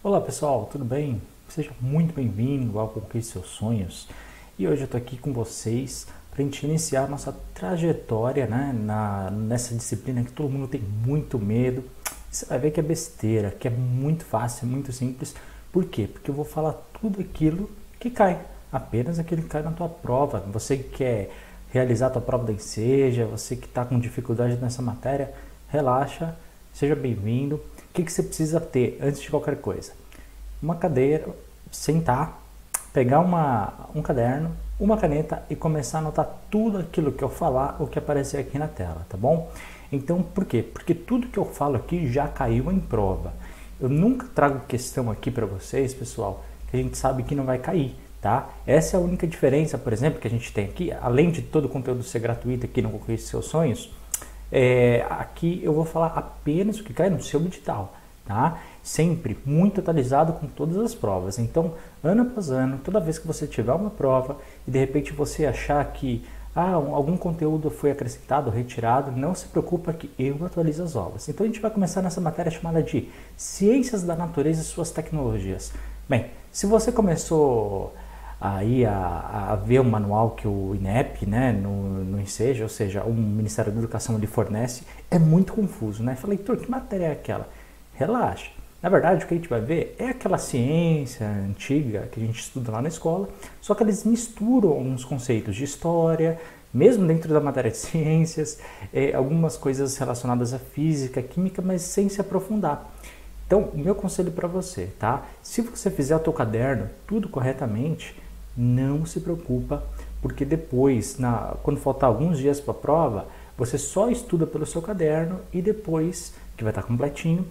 Olá pessoal, tudo bem? Seja muito bem-vindo ao Conquiste Seus Sonhos. E hoje eu estou aqui com vocês para a gente iniciar nossa trajetória né, na, nessa disciplina que todo mundo tem muito medo. Você vai ver que é besteira, que é muito fácil, é muito simples. Por quê? Porque eu vou falar tudo aquilo que cai, apenas aquilo que cai na tua prova. Você que quer realizar a tua prova da Enseja, você que está com dificuldade nessa matéria, relaxa, seja bem-vindo. O que, que você precisa ter antes de qualquer coisa? Uma cadeira, sentar, pegar uma, um caderno, uma caneta e começar a anotar tudo aquilo que eu falar ou que aparecer aqui na tela, tá bom? Então, por quê? Porque tudo que eu falo aqui já caiu em prova. Eu nunca trago questão aqui para vocês, pessoal, que a gente sabe que não vai cair, tá? Essa é a única diferença, por exemplo, que a gente tem aqui, além de todo o conteúdo ser gratuito aqui no Conquiste Seus Sonhos, é, aqui eu vou falar apenas o que cai no seu edital, tá? Sempre muito atualizado com todas as provas. Então, ano após ano, toda vez que você tiver uma prova e de repente você achar que ah, algum conteúdo foi acrescentado, retirado, não se preocupa que eu atualizo as aulas. Então a gente vai começar nessa matéria chamada de Ciências da Natureza e suas tecnologias. Bem, se você começou aí a, a, ver o manual que o INEP, né, no, no INSEJA, ou seja, o Ministério da Educação lhe fornece, é muito confuso, né? Falei, Heitor, que matéria é aquela? Relaxa. Na verdade, o que a gente vai ver é aquela ciência antiga que a gente estuda lá na escola, só que eles misturam uns conceitos de história, mesmo dentro da matéria de ciências, é, algumas coisas relacionadas à física, química, mas sem se aprofundar. Então, meu conselho para você, tá? Se você fizer o teu caderno tudo corretamente, não se preocupa, porque depois, na, quando faltar alguns dias para a prova, você só estuda pelo seu caderno e depois, que vai estar completinho,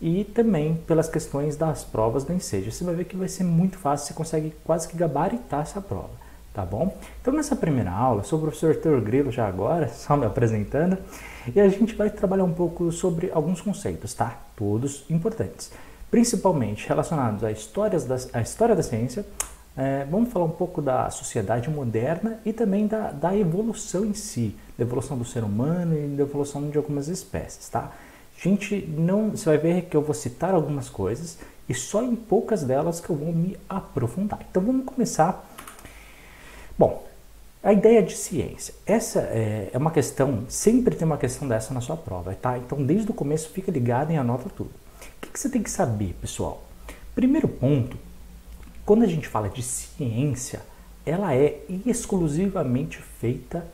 e também pelas questões das provas do Enseja. Você vai ver que vai ser muito fácil, você consegue quase que gabaritar essa prova, tá bom? Então nessa primeira aula, sou o professor Teor Grilo já agora, só me apresentando, e a gente vai trabalhar um pouco sobre alguns conceitos, tá? Todos importantes, principalmente relacionados à, histórias da, à história da ciência, é, vamos falar um pouco da sociedade moderna e também da, da evolução em si, da evolução do ser humano e da evolução de algumas espécies, tá? Gente, não, você vai ver que eu vou citar algumas coisas e só em poucas delas que eu vou me aprofundar. Então vamos começar. Bom, a ideia de ciência. Essa é, é uma questão, sempre tem uma questão dessa na sua prova, tá? Então desde o começo fica ligado e anota tudo. O que, que você tem que saber, pessoal? Primeiro ponto quando a gente fala de ciência, ela é exclusivamente feita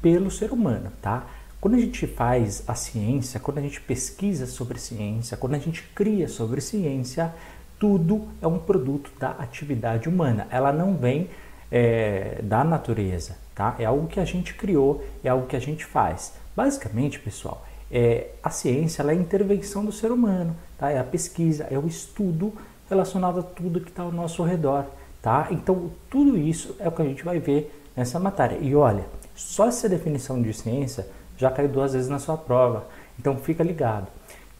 pelo ser humano, tá? Quando a gente faz a ciência, quando a gente pesquisa sobre ciência, quando a gente cria sobre ciência, tudo é um produto da atividade humana. Ela não vem é, da natureza, tá? É algo que a gente criou, é algo que a gente faz. Basicamente, pessoal, é, a ciência é a intervenção do ser humano, tá? É a pesquisa, é o estudo relacionado a tudo que está ao nosso redor, tá? Então, tudo isso é o que a gente vai ver nessa matéria. E olha, só essa definição de ciência já caiu duas vezes na sua prova, então fica ligado.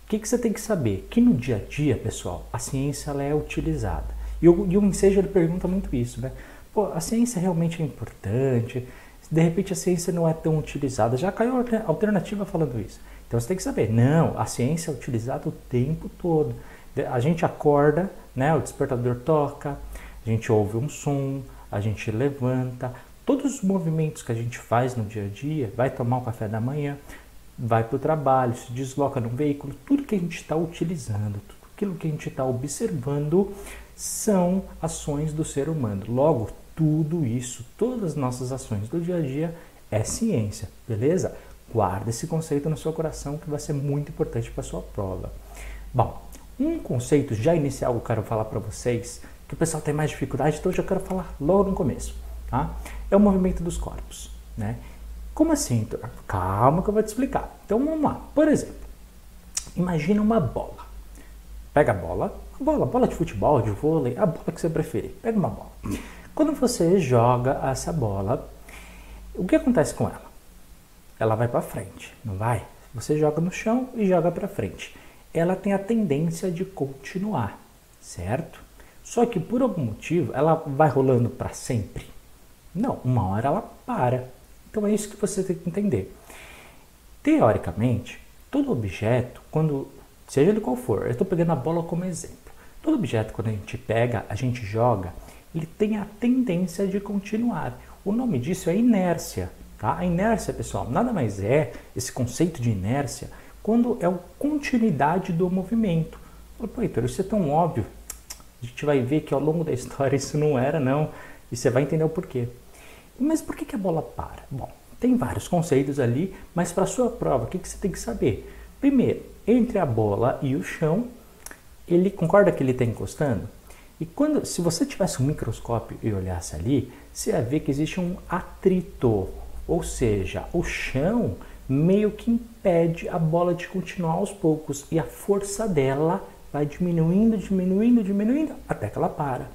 O que, que você tem que saber? Que no dia a dia, pessoal, a ciência ela é utilizada. E o, e o Enseja ele pergunta muito isso, né? Pô, a ciência realmente é importante? De repente a ciência não é tão utilizada. Já caiu alternativa falando isso. Então você tem que saber, não, a ciência é utilizada o tempo todo. A gente acorda, né? O despertador toca, a gente ouve um som, a gente levanta. Todos os movimentos que a gente faz no dia a dia, vai tomar o café da manhã, vai para o trabalho, se desloca num veículo, tudo que a gente está utilizando, tudo aquilo que a gente está observando são ações do ser humano. Logo, tudo isso, todas as nossas ações do dia a dia é ciência, beleza? Guarda esse conceito no seu coração que vai ser muito importante para a sua prova. Bom, um conceito já inicial que eu quero falar para vocês, que o pessoal tem mais dificuldade, então eu já quero falar logo no começo, tá? É o movimento dos corpos, né? Como assim? Calma que eu vou te explicar. Então vamos lá. Por exemplo, imagina uma bola. Pega a bola, a bola, bola de futebol, de vôlei, a bola que você preferir. Pega uma bola. Quando você joga essa bola, o que acontece com ela? Ela vai para frente, não vai? Você joga no chão e joga para frente ela tem a tendência de continuar, certo? Só que por algum motivo ela vai rolando para sempre? Não, uma hora ela para. Então é isso que você tem que entender. Teoricamente, todo objeto, quando seja ele qual for, eu estou pegando a bola como exemplo. Todo objeto, quando a gente pega, a gente joga, ele tem a tendência de continuar. O nome disso é inércia. Tá? A inércia, pessoal, nada mais é esse conceito de inércia quando é a continuidade do movimento. Pô, Heitor, isso é tão óbvio. A gente vai ver que ao longo da história isso não era, não. E você vai entender o porquê. Mas por que, que a bola para? Bom, tem vários conceitos ali, mas para sua prova, o que, que você tem que saber? Primeiro, entre a bola e o chão, ele concorda que ele está encostando? E quando, se você tivesse um microscópio e olhasse ali, você ia ver que existe um atrito, ou seja, o chão meio que impede a bola de continuar aos poucos e a força dela vai diminuindo, diminuindo, diminuindo até que ela para.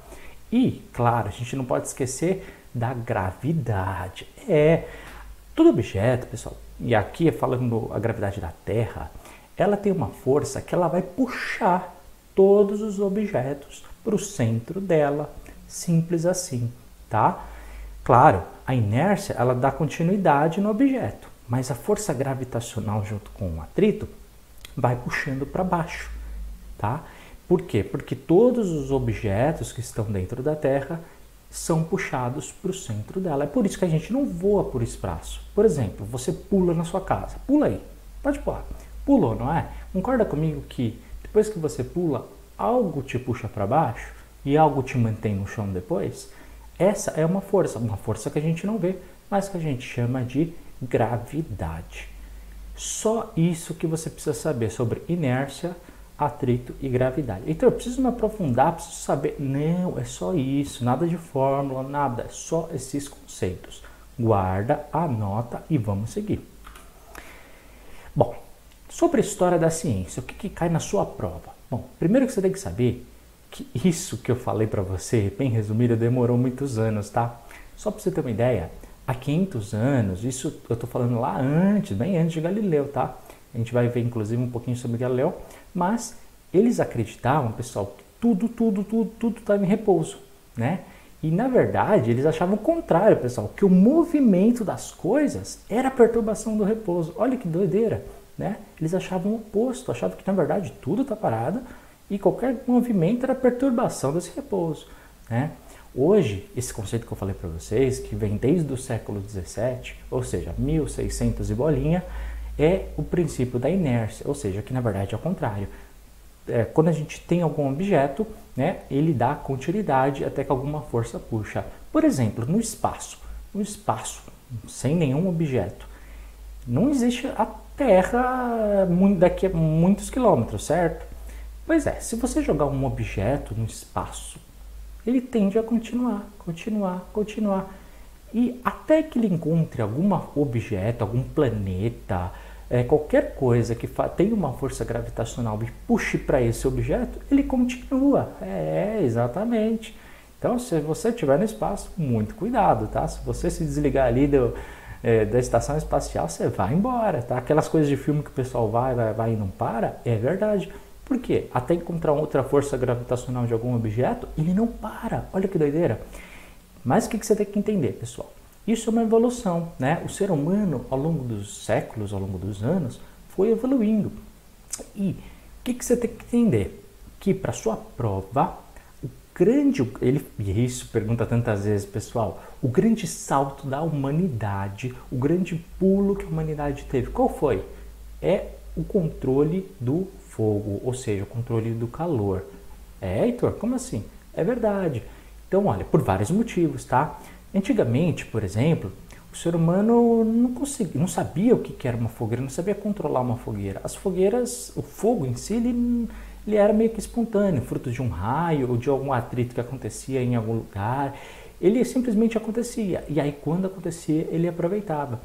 E, claro, a gente não pode esquecer da gravidade. É, todo objeto, pessoal, e aqui falando a gravidade da Terra, ela tem uma força que ela vai puxar todos os objetos para o centro dela, simples assim, tá? Claro, a inércia ela dá continuidade no objeto, mas a força gravitacional junto com o atrito vai puxando para baixo, tá? Por quê? Porque todos os objetos que estão dentro da Terra são puxados para o centro dela. É por isso que a gente não voa por espaço. Por exemplo, você pula na sua casa. Pula aí. Pode pular. Pulou, não é? Concorda comigo que depois que você pula, algo te puxa para baixo e algo te mantém no chão depois? Essa é uma força, uma força que a gente não vê, mas que a gente chama de gravidade. Só isso que você precisa saber sobre inércia, atrito e gravidade. Então eu preciso me aprofundar, preciso saber. Não, é só isso, nada de fórmula, nada, é só esses conceitos. Guarda, anota e vamos seguir. Bom, sobre a história da ciência, o que, que cai na sua prova? Bom, primeiro que você tem que saber que isso que eu falei para você, bem resumido, demorou muitos anos, tá? Só para você ter uma ideia, há 500 anos, isso eu estou falando lá antes, bem antes de Galileu, tá? A gente vai ver inclusive um pouquinho sobre Galileu, mas eles acreditavam, pessoal, que tudo, tudo, tudo, tudo estava em repouso, né? E na verdade eles achavam o contrário, pessoal, que o movimento das coisas era a perturbação do repouso. Olha que doideira, né? Eles achavam o oposto, achavam que na verdade tudo está parado e qualquer movimento era perturbação desse repouso, né? Hoje, esse conceito que eu falei para vocês, que vem desde o século 17, ou seja, 1600 e bolinha, é o princípio da inércia, ou seja, que na verdade é o contrário. É, quando a gente tem algum objeto, né, ele dá continuidade até que alguma força puxa. Por exemplo, no espaço, no espaço, sem nenhum objeto, não existe a Terra daqui a muitos quilômetros, certo? Pois é, se você jogar um objeto no espaço, ele tende a continuar, continuar, continuar. E até que ele encontre algum objeto, algum planeta, é, qualquer coisa que tenha uma força gravitacional e puxe para esse objeto, ele continua. É, exatamente. Então, se você estiver no espaço, muito cuidado, tá? Se você se desligar ali do, é, da estação espacial, você vai embora, tá? Aquelas coisas de filme que o pessoal vai, vai, vai e não para, é verdade. Por quê? Até encontrar outra força gravitacional de algum objeto, ele não para. Olha que doideira. Mas o que, você tem que entender, pessoal? Isso é uma evolução, né? O ser humano, ao longo dos séculos, ao longo dos anos, foi evoluindo. E o que, você tem que entender? Que para sua prova, o grande, ele, isso pergunta tantas vezes, pessoal, o grande salto da humanidade, o grande pulo que a humanidade teve, qual foi? É o controle do fogo, ou seja, o controle do calor. É, Heitor, como assim? É verdade. Então, olha, por vários motivos, tá? Antigamente, por exemplo, o ser humano não conseguia, não sabia o que era uma fogueira, não sabia controlar uma fogueira. As fogueiras, o fogo em si, ele, ele era meio que espontâneo, fruto de um raio ou de algum atrito que acontecia em algum lugar. Ele simplesmente acontecia. E aí, quando acontecia, ele aproveitava.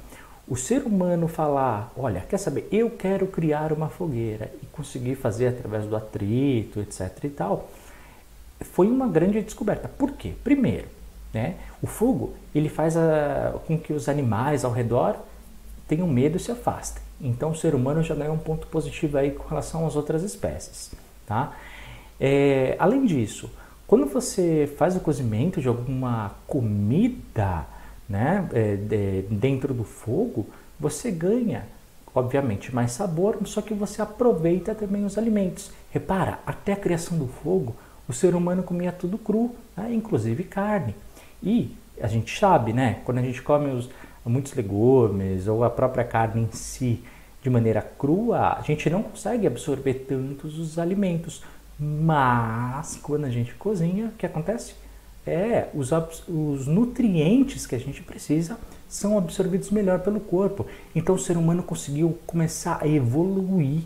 O ser humano falar, olha, quer saber, eu quero criar uma fogueira e conseguir fazer através do atrito, etc e tal, foi uma grande descoberta. Por quê? Primeiro, né? O fogo ele faz a, com que os animais ao redor tenham medo e se afastem. Então o ser humano já ganha um ponto positivo aí com relação às outras espécies. Tá? É, além disso, quando você faz o cozimento de alguma comida né, é, de, dentro do fogo, você ganha, obviamente, mais sabor, só que você aproveita também os alimentos. Repara, até a criação do fogo, o ser humano comia tudo cru, né? inclusive carne. E a gente sabe, né? Quando a gente come os, muitos legumes ou a própria carne em si de maneira crua, a gente não consegue absorver tantos os alimentos. Mas quando a gente cozinha, o que acontece? É, os, os nutrientes que a gente precisa são absorvidos melhor pelo corpo. Então o ser humano conseguiu começar a evoluir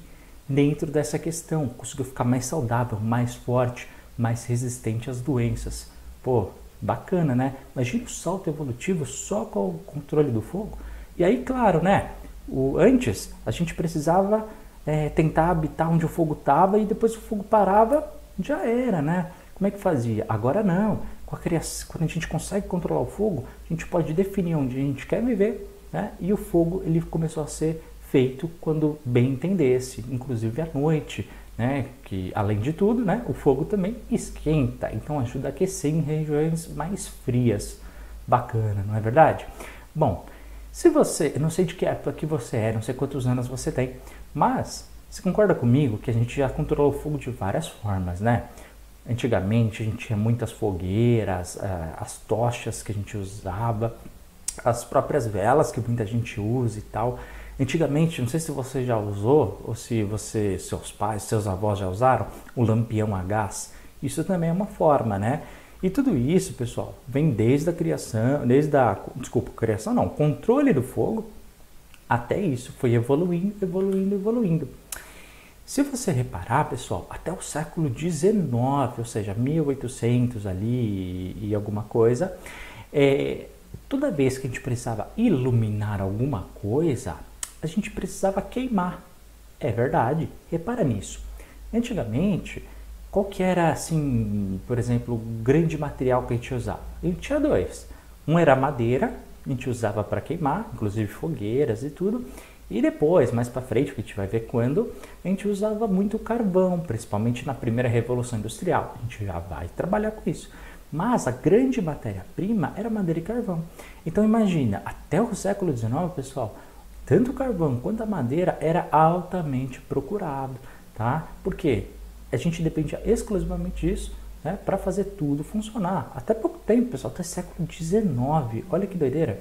dentro dessa questão, conseguiu ficar mais saudável, mais forte, mais resistente às doenças. Pô, bacana, né? Imagina o salto evolutivo só com o controle do fogo. E aí, claro, né? O, antes a gente precisava é, tentar habitar onde o fogo estava e depois o fogo parava, já era, né? Como é que fazia? Agora não. Com a criação, quando a gente consegue controlar o fogo, a gente pode definir onde a gente quer viver, né? E o fogo ele começou a ser feito quando bem entendesse, inclusive à noite, né? Que além de tudo, né? O fogo também esquenta, então ajuda a aquecer em regiões mais frias. Bacana, não é verdade? Bom, se você, eu não sei de que época que você é, não sei quantos anos você tem, mas você concorda comigo que a gente já controlou o fogo de várias formas, né? Antigamente a gente tinha muitas fogueiras, eh, as tochas que a gente usava, as próprias velas que muita gente usa e tal. Antigamente, não sei se você já usou ou se você, seus pais, seus avós já usaram o lampião a gás. Isso também é uma forma, né? E tudo isso, pessoal, vem desde a criação, desde a, desculpa, criação não, controle do fogo, até isso foi evoluindo, evoluindo, evoluindo. Se você reparar, pessoal, até o século XIX, ou seja, 1800 ali e, alguma coisa, é, toda vez que a gente precisava iluminar alguma coisa, a gente precisava queimar. É verdade, repara nisso. Antigamente, qual que era, assim, por exemplo, o grande material que a gente usava? A gente tinha dois. Um era madeira, a gente usava para queimar, inclusive fogueiras e tudo. E depois, mais para frente, que a gente vai ver quando, a gente usava muito carvão, principalmente na primeira revolução industrial. A gente já vai trabalhar com isso. Mas a grande matéria-prima era madeira e carvão. Então imagina, até o século XIX, pessoal, tanto o carvão quanto a madeira era altamente procurado, tá? Porque a gente dependia exclusivamente disso né, para fazer tudo funcionar. Até pouco tempo, pessoal, até século XIX. Olha que doideira.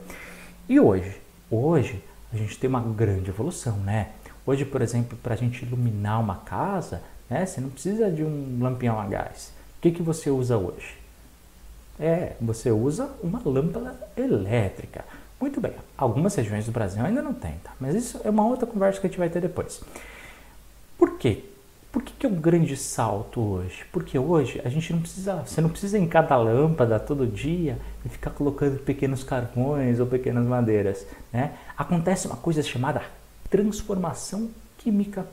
E hoje? Hoje a gente tem uma grande evolução, né? Hoje, por exemplo, para a gente iluminar uma casa, né, você não precisa de um lampião a gás. O que, que você usa hoje? É, você usa uma lâmpada elétrica. Muito bem, algumas regiões do Brasil ainda não tem, tá? Mas isso é uma outra conversa que a gente vai ter depois. Por quê? Por que, que é um grande salto hoje? Porque hoje a gente não precisa, você não precisa em cada lâmpada todo dia e ficar colocando pequenos carvões ou pequenas madeiras, né? Acontece uma coisa chamada transformação química.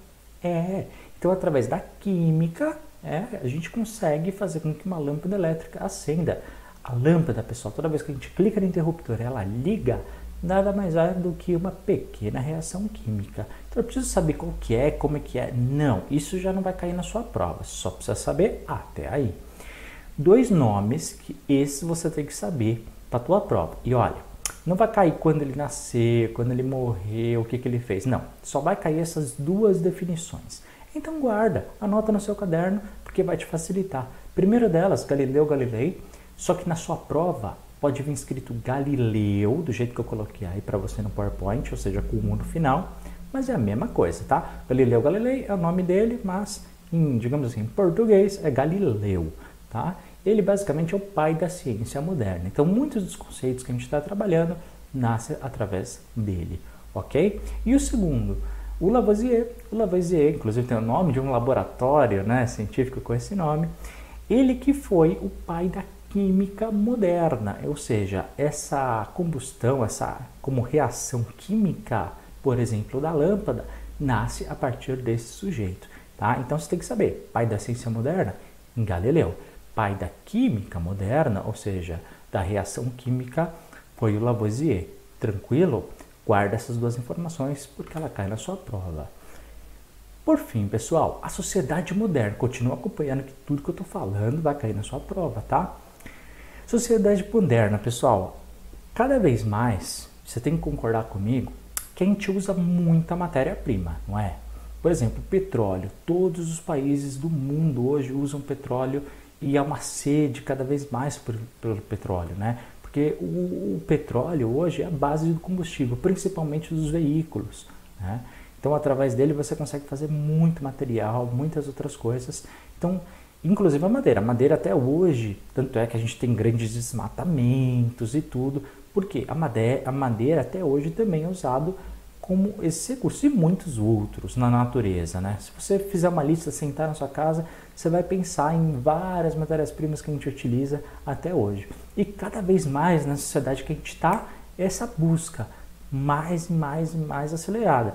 É, então através da química, é, a gente consegue fazer com que uma lâmpada elétrica acenda a lâmpada, pessoal, toda vez que a gente clica no interruptor, ela liga, nada mais é do que uma pequena reação química. Então eu preciso saber qual que é, como é que é. Não, isso já não vai cair na sua prova, só precisa saber até aí. Dois nomes que esses você tem que saber para a tua prova. E olha, não vai cair quando ele nasceu, quando ele morreu, o que, que ele fez. Não, só vai cair essas duas definições. Então guarda, anota no seu caderno, porque vai te facilitar. Primeiro delas, Galileu Galilei, só que na sua prova pode vir escrito Galileu, do jeito que eu coloquei aí para você no PowerPoint, ou seja, com o 1 no final, mas é a mesma coisa, tá? Galileu Galilei é o nome dele, mas em, digamos assim, em português é Galileu, tá? Ele basicamente é o pai da ciência moderna. Então, muitos dos conceitos que a gente está trabalhando nascem através dele, ok? E o segundo, o Lavoisier. O Lavoisier, inclusive, tem o nome de um laboratório né, científico com esse nome. Ele que foi o pai da química moderna, ou seja, essa combustão, essa como reação química, por exemplo, da lâmpada, nasce a partir desse sujeito, tá? Então você tem que saber, pai da ciência moderna, Galileu, pai da química moderna, ou seja, da reação química, foi o Lavoisier. Tranquilo? Guarda essas duas informações porque ela cai na sua prova. Por fim, pessoal, a sociedade moderna, continua acompanhando que tudo que eu estou falando vai cair na sua prova, tá? Sociedade moderna, pessoal, cada vez mais você tem que concordar comigo que a gente usa muita matéria-prima, não é? Por exemplo, petróleo. Todos os países do mundo hoje usam petróleo e há uma sede cada vez mais pelo petróleo, né? Porque o, o, petróleo hoje é a base do combustível, principalmente dos veículos, né? Então, através dele você consegue fazer muito material, muitas outras coisas. Então, inclusive a madeira. A madeira até hoje, tanto é que a gente tem grandes desmatamentos e tudo, porque a madeira, a madeira até hoje também é usado como esse recurso e muitos outros na natureza, né? Se você fizer uma lista, sentar na sua casa, você vai pensar em várias matérias-primas que a gente utiliza até hoje. E cada vez mais na sociedade que a gente está, essa busca mais e mais e mais acelerada.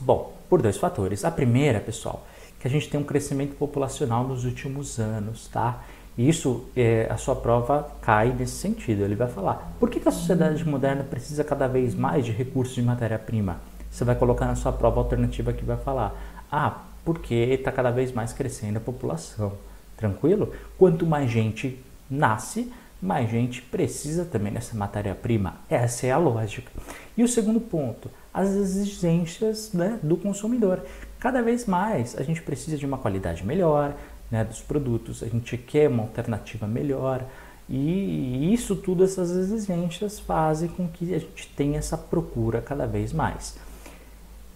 Bom, por dois fatores. A primeira, pessoal, que a gente tem um crescimento populacional nos últimos anos, tá? Isso, é, a sua prova cai nesse sentido. Ele vai falar: por que, que a sociedade moderna precisa cada vez mais de recursos de matéria-prima? Você vai colocar na sua prova alternativa que vai falar: ah, porque está cada vez mais crescendo a população. Tranquilo? Quanto mais gente nasce, mais gente precisa também dessa matéria-prima. Essa é a lógica. E o segundo ponto, as exigências né, do consumidor. Cada vez mais a gente precisa de uma qualidade melhor né, dos produtos, a gente quer uma alternativa melhor. E isso tudo, essas exigências fazem com que a gente tenha essa procura cada vez mais.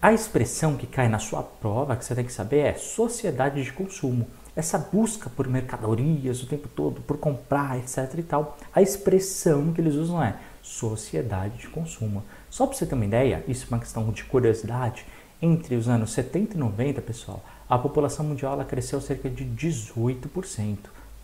A expressão que cai na sua prova, que você tem que saber, é sociedade de consumo essa busca por mercadorias o tempo todo, por comprar, etc e tal, a expressão que eles usam é sociedade de consumo. Só para você ter uma ideia, isso é uma questão de curiosidade, entre os anos 70 e 90, pessoal, a população mundial ela cresceu cerca de 18%.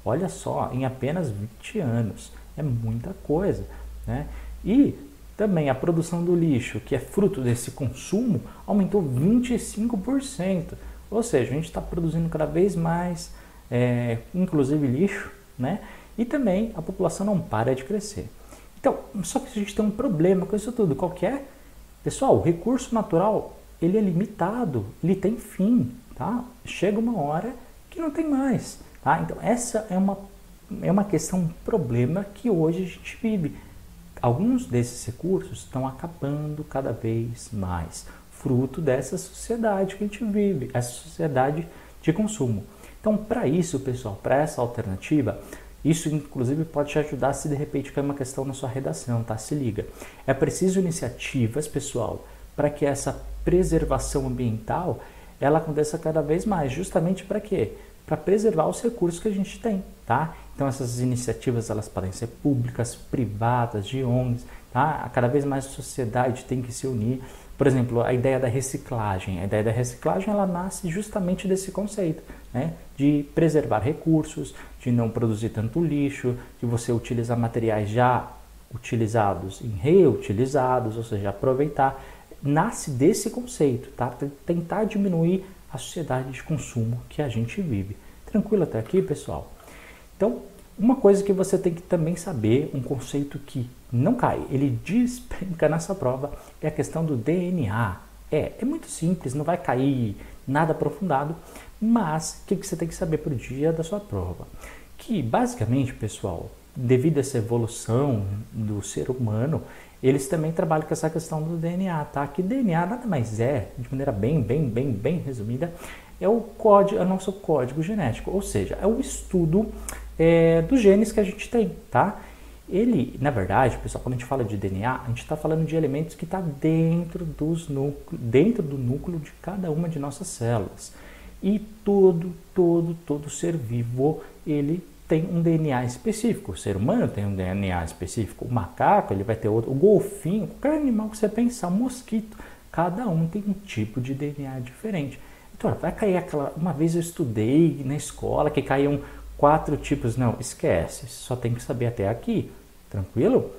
Olha só, em apenas 20 anos. É muita coisa, né? E também a produção do lixo, que é fruto desse consumo, aumentou 25%. Ou seja, a gente está produzindo cada vez mais, é, inclusive lixo, né? E também a população não para de crescer. Então, só que a gente tem um problema com isso tudo. Qual que é? Pessoal, o recurso natural, ele é limitado, ele tem fim, tá? Chega uma hora que não tem mais, tá? Então, essa é uma, é uma questão, um problema que hoje a gente vive. Alguns desses recursos estão acabando cada vez mais fruto dessa sociedade que a gente vive, essa sociedade de consumo. Então, para isso, pessoal, para essa alternativa, isso inclusive pode te ajudar se de repente cair uma questão na sua redação, tá? Se liga. É preciso iniciativas, pessoal, para que essa preservação ambiental ela aconteça cada vez mais, justamente para quê? Para preservar os recursos que a gente tem, tá? Então essas iniciativas elas podem ser públicas, privadas, de ONGs, tá? Cada vez mais a sociedade tem que se unir por exemplo, a ideia da reciclagem. A ideia da reciclagem ela nasce justamente desse conceito, né? de preservar recursos, de não produzir tanto lixo, de você utilizar materiais já utilizados em reutilizados, ou seja, aproveitar. Nasce desse conceito, tá? Tentar diminuir a sociedade de consumo que a gente vive. Tranquilo até aqui, pessoal? Então, uma coisa que você tem que também saber, um conceito que não cai, ele despenca nessa prova, é a questão do DNA. É, é muito simples, não vai cair nada aprofundado, mas o que, que você tem que saber para o dia da sua prova? Que basicamente, pessoal, devido a essa evolução do ser humano, eles também trabalham com essa questão do DNA, tá? Que DNA nada mais é, de maneira bem, bem, bem, bem resumida, é o código, é o nosso código genético, ou seja, é o estudo é, dos genes que a gente tem, tá? Ele, na verdade, pessoal, quando a gente fala de DNA, a gente está falando de elementos que estão tá dentro, dos núcleo, dentro do núcleo de cada uma de nossas células. E todo, todo, todo ser vivo, ele tem um DNA específico. O ser humano tem um DNA específico. O macaco, ele vai ter outro. O golfinho, qualquer animal que você pensar, o mosquito, cada um tem um tipo de DNA diferente. Então, vai cair aquela. Uma vez eu estudei na escola que caíam quatro tipos. Não, esquece. Só tem que saber até aqui. Tranquilo?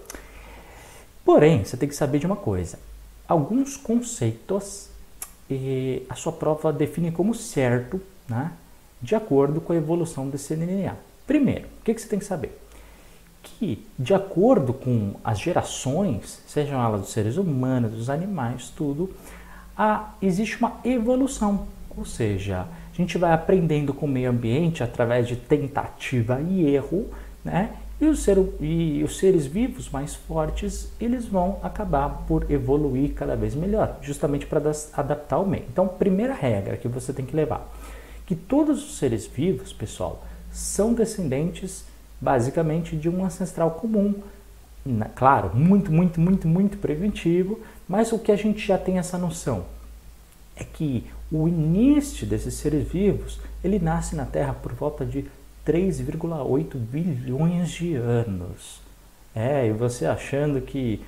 Porém, você tem que saber de uma coisa. Alguns conceitos eh, a sua prova define como certo, né, de acordo com a evolução desse DNA. Primeiro, o que, você tem que saber? Que, de acordo com as gerações, sejam elas dos seres humanos, dos animais, tudo, há, existe uma evolução. Ou seja, a gente vai aprendendo com o meio ambiente através de tentativa e erro, né? E os, ser, e os seres vivos mais fortes, eles vão acabar por evoluir cada vez melhor, justamente para adaptar ao meio. Então, primeira regra que você tem que levar, que todos os seres vivos, pessoal, são descendentes basicamente de um ancestral comum. Claro, muito, muito, muito, muito preventivo, mas o que a gente já tem essa noção é que o início desses seres vivos, ele nasce na Terra por volta de 3,8 bilhões de anos. É, e você achando que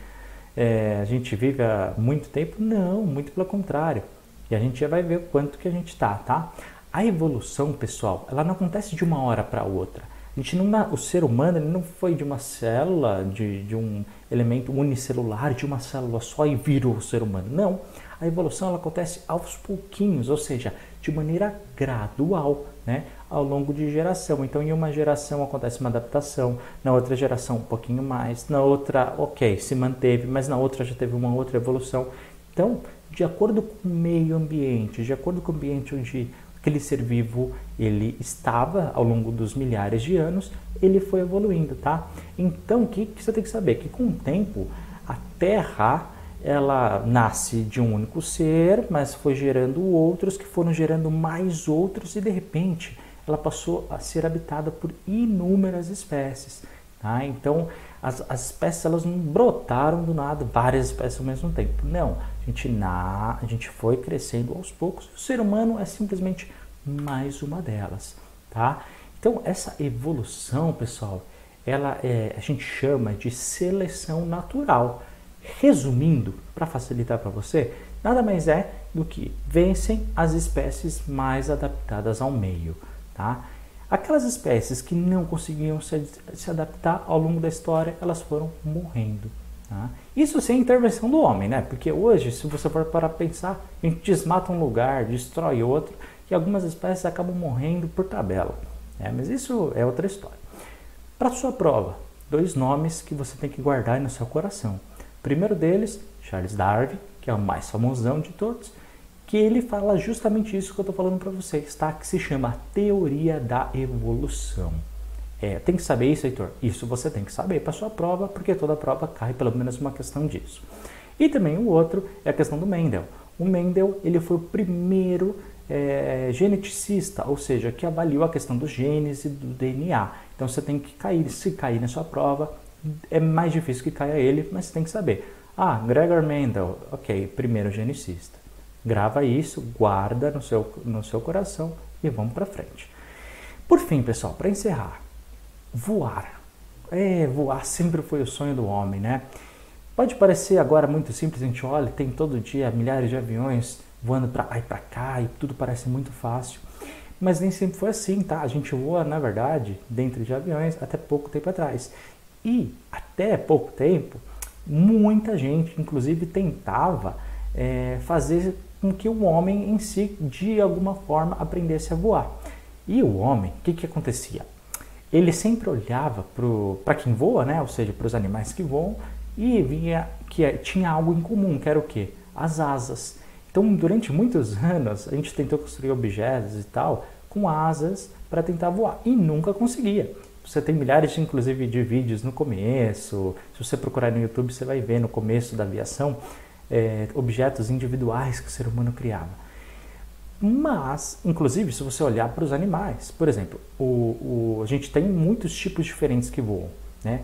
é, a gente vive há muito tempo? Não, muito pelo contrário. E a gente já vai ver quanto que a gente está, tá? A evolução, pessoal, ela não acontece de uma hora para outra. A gente não, o ser humano ele não foi de uma célula, de, de um elemento unicelular, de uma célula só e virou o ser humano. Não. A evolução ela acontece aos pouquinhos, ou seja, de maneira gradual, né, ao longo de geração. Então, em uma geração acontece uma adaptação, na outra geração um pouquinho mais, na outra, ok, se manteve, mas na outra já teve uma outra evolução. Então, de acordo com o meio ambiente, de acordo com o ambiente onde aquele ser vivo ele estava ao longo dos milhares de anos, ele foi evoluindo, tá? Então, o que, que você tem que saber? Que com o tempo, a Terra ela nasce de um único ser, mas foi gerando outros que foram gerando mais outros e de repente ela passou a ser habitada por inúmeras espécies. Tá? Então as, as espécies elas não brotaram do nada, várias espécies ao mesmo tempo. Não, gente, na, a gente foi crescendo aos poucos. O ser humano é simplesmente mais uma delas. Tá? Então essa evolução, pessoal, ela é, a gente chama de seleção natural. Resumindo, para facilitar para você, nada mais é do que vencem as espécies mais adaptadas ao meio. Tá? Aquelas espécies que não conseguiam se, se adaptar ao longo da história, elas foram morrendo. Tá? Isso sem intervenção do homem, né? Porque hoje, se você for para pensar, a gente desmata um lugar, destrói outro, e algumas espécies acabam morrendo por tabela. Né? Mas isso é outra história. Para sua prova, dois nomes que você tem que guardar no seu coração. O primeiro deles, Charles Darwin, que é o mais famosão de todos, que ele fala justamente isso que eu estou falando para vocês, tá? Que se chama teoria da evolução. É, tem que saber isso, Heitor? Isso você tem que saber para sua prova, porque toda prova cai pelo menos uma questão disso. E também o outro é a questão do Mendel. O Mendel ele foi o primeiro é, geneticista, ou seja, que avaliou a questão dos genes e do DNA. Então você tem que cair, se cair na sua prova, é mais difícil que caia ele, mas você tem que saber. Ah, Gregor Mendel, ok, primeiro genicista. Grava isso, guarda no seu, no seu coração e vamos para frente. Por fim, pessoal, para encerrar, voar. É, voar sempre foi o sonho do homem, né? Pode parecer agora muito simples, a gente olha, tem todo dia milhares de aviões voando para lá e para cá e tudo parece muito fácil. Mas nem sempre foi assim, tá? A gente voa, na verdade, dentro de aviões até pouco tempo atrás. E até pouco tempo, muita gente, inclusive, tentava é, fazer com que o homem em si, de alguma forma, aprendesse a voar. E o homem, o que, que acontecia? Ele sempre olhava para quem voa, né? ou seja, para os animais que voam, e via que tinha algo em comum, que era o quê? As asas. Então, durante muitos anos, a gente tentou construir objetos e tal com asas para tentar voar e nunca conseguia. Você tem milhares, inclusive, de vídeos no começo. Se você procurar no YouTube, você vai ver no começo da aviação é, objetos individuais que o ser humano criava. Mas, inclusive, se você olhar para os animais, por exemplo, o, o, a gente tem muitos tipos diferentes que voam. Né?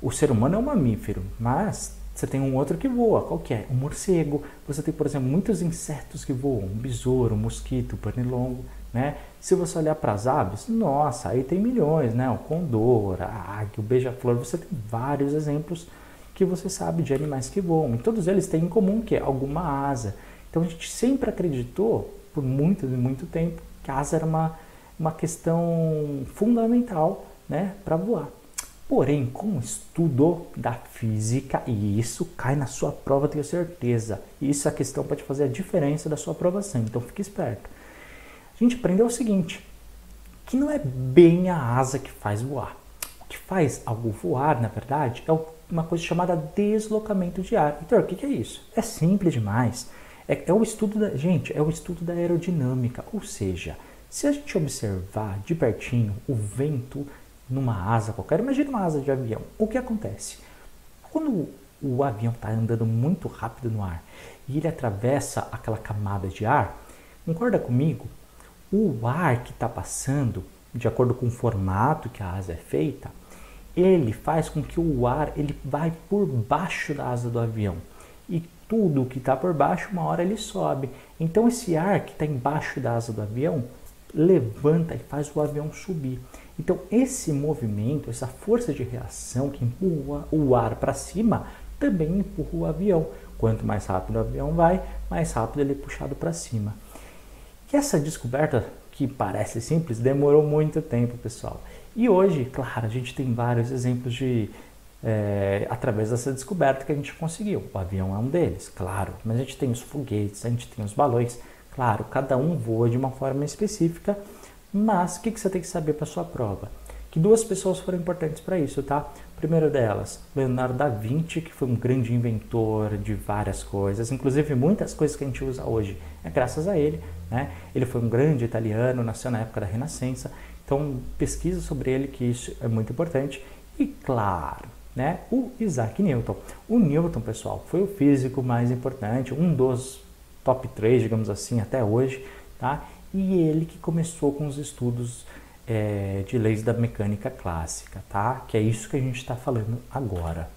O ser humano é um mamífero, mas você tem um outro que voa, qual que é? O morcego. Você tem, por exemplo, muitos insetos que voam, um besouro, um mosquito, um pernilongo. Né? Se você olhar para as aves, nossa, aí tem milhões, né? O condor, a águia, o beija-flor, você tem vários exemplos que você sabe de animais que voam. E todos eles têm em comum que é alguma asa. Então a gente sempre acreditou, por muito e muito tempo, que a asa era uma, uma questão fundamental né, para voar. Porém, com o estudo da física, e isso cai na sua prova, tenho certeza. Isso é a questão pode fazer a diferença da sua aprovação, então fique esperto a gente aprendeu o seguinte, que não é bem a asa que faz voar. O que faz algo voar, na verdade, é uma coisa chamada deslocamento de ar. Então, o que é isso? É simples demais. É, é o estudo da gente, é o estudo da aerodinâmica, ou seja, se a gente observar de pertinho o vento numa asa qualquer, imagine uma asa de avião, o que acontece? Quando o avião está andando muito rápido no ar e ele atravessa aquela camada de ar, concorda comigo o ar que está passando, de acordo com o formato que a asa é feita, ele faz com que o ar ele vai por baixo da asa do avião. Tudo que está por baixo, uma hora ele sobe. Então esse ar que está embaixo da asa do avião levanta e faz o avião subir. Então esse movimento, essa força de reação que empurra o ar para cima, também empurra o avião. Quanto mais rápido o avião vai, mais rápido ele é puxado para cima. E essa descoberta, que parece simples, demorou muito tempo, pessoal. E hoje, claro, a gente tem vários exemplos de é, através dessa descoberta que a gente conseguiu. O avião é um deles, claro, mas a gente tem os foguetes, a gente tem os balões, claro, cada um voa de uma forma específica, mas o que, que você tem que saber para sua prova? Que duas pessoas foram importantes para isso, tá? Primeiro delas, Leonardo da Vinci, que foi um grande inventor de várias coisas, inclusive muitas coisas que a gente usa hoje é graças a ele, né? Ele foi um grande italiano, nasceu na época da Renascença, então, pesquisa sobre ele, que isso é muito importante. E claro, né, o Isaac Newton. O Newton, pessoal, foi o físico mais importante, um dos top 3, digamos assim, até hoje, tá? E ele que começou com os estudos é, de leis da mecânica clássica, tá? Que é isso que a gente está falando agora.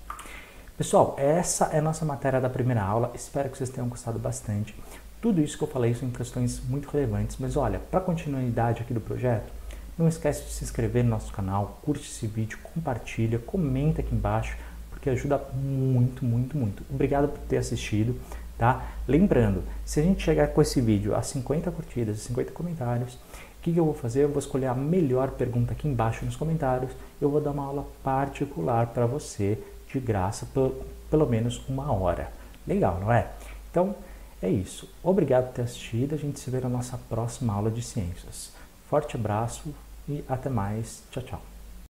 Pessoal, essa é a nossa matéria da primeira aula. Espero que vocês tenham gostado bastante. Tudo isso que eu falei são questões muito relevantes, mas olha, para continuidade aqui do projeto, não esquece de se inscrever no nosso canal, curte esse vídeo, compartilha, comenta aqui embaixo, porque ajuda muito, muito, muito. Obrigado por ter assistido, tá? Lembrando, se a gente chegar com esse vídeo a 50 curtidas e 50 comentários, o que, que eu vou fazer? Eu vou escolher a melhor pergunta aqui embaixo nos comentários. Eu vou dar uma aula particular para você, de graça, por pelo menos uma hora. Legal, não é? Então, é isso. Obrigado por ter assistido. A gente se vê na nossa próxima aula de ciências. Forte abraço, e até mais. Tchau, tchau.